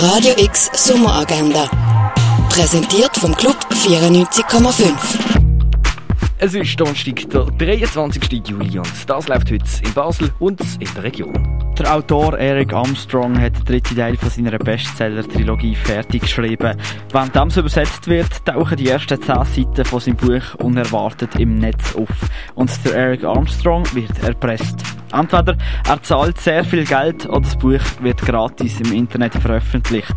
Radio X Sommeragenda. Präsentiert vom Club 94,5. Es ist Donnerstag, der 23. Juli und das läuft heute in Basel und in der Region. Der Autor Eric Armstrong hat den dritten Teil von seiner Bestseller-Trilogie fertig geschrieben. Während das übersetzt wird, tauchen die ersten zehn Seiten von seinem Buch unerwartet im Netz auf. Und der Eric Armstrong wird erpresst. Entweder er zahlt sehr viel Geld oder das Buch wird gratis im Internet veröffentlicht.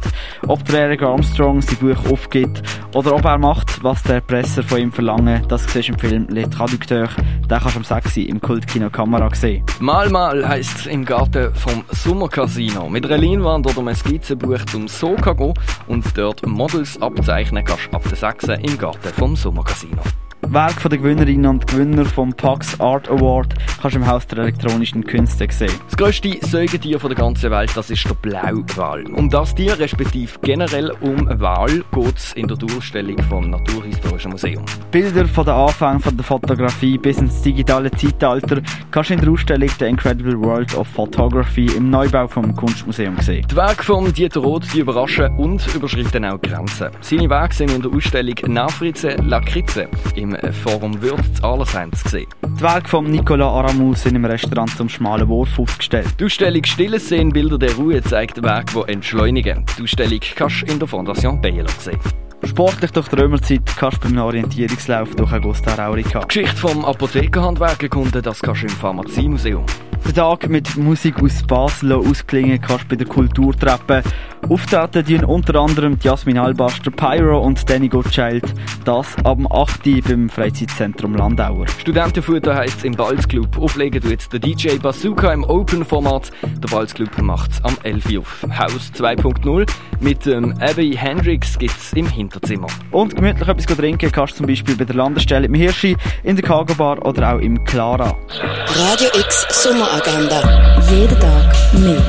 Ob der Eric Armstrong sein Buch aufgibt oder ob er macht, was der Presser von ihm verlangen, das siehst du im Film Le Traducteur. Den kannst du am 6 im Kultkino Kamera sehen. Mal mal heisst es im Garten vom Sommercasino. Mit einer Leinwand oder einem Skizzenbuch zum Soka gehen und dort Models abzeichnen kannst du ab der 6 im Garten vom Sommercasino. Werk der Gewinnerinnen und Gewinner vom Pax Art Award kannst du im Haus der elektronischen Künste sehen. Das grösste Säugetier der ganzen Welt, das ist der Blauwal. Um das Tier, respektive generell um Wal, geht es in der Durchstellung vom Naturhistorischen Museum. Bilder von den Anfängen von der Fotografie bis ins digitale Zeitalter kannst du in der Ausstellung The Incredible World of Photography im Neubau vom Kunstmuseum sehen. Die Werke von Dieter Roth die überraschen und überschreiten auch Grenzen. Seine Werke sind in der Ausstellung Nafritze Lakritze im Forum Würz Allerseins gesehen. Die Werke von Nicolas Aramus sind im Restaurant zum schmalen Wurf aufgestellt. Die Ausstellung Stille Szenen Bilder der Ruhe zeigt Werke, die entschleunigen. Die Ausstellung kannst du in der Fondation Bielo sehen. Sportlich durch die Römerzeit kannst du beim Orientierungslauf durch Augusta Raurica. Die Geschichte vom Apothekerhandwerk erkunden, das kannst du im Pharmaziemuseum. Den Tag mit Musik aus Basel ausklingen kannst bei der Kulturtreppe. Auftreten die unter anderem Jasmin Albaster, Pyro und Danny Gottschalk. Das ab dem 8. beim Freizeitzentrum Landauer. Studentenfutter heisst es im Balzclub. Auflegen tut der DJ Bazooka im Open-Format. Der Balzclub macht es am 11. auf. Haus 2.0 mit dem Abby Hendrix gibt es im Hinterzimmer. Und gemütlich etwas trinken kannst du zum Beispiel bei der Landestelle im Hirschi, in der Cargo Bar oder auch im Clara. Radio X Sommeragenda. Jeden Tag mehr.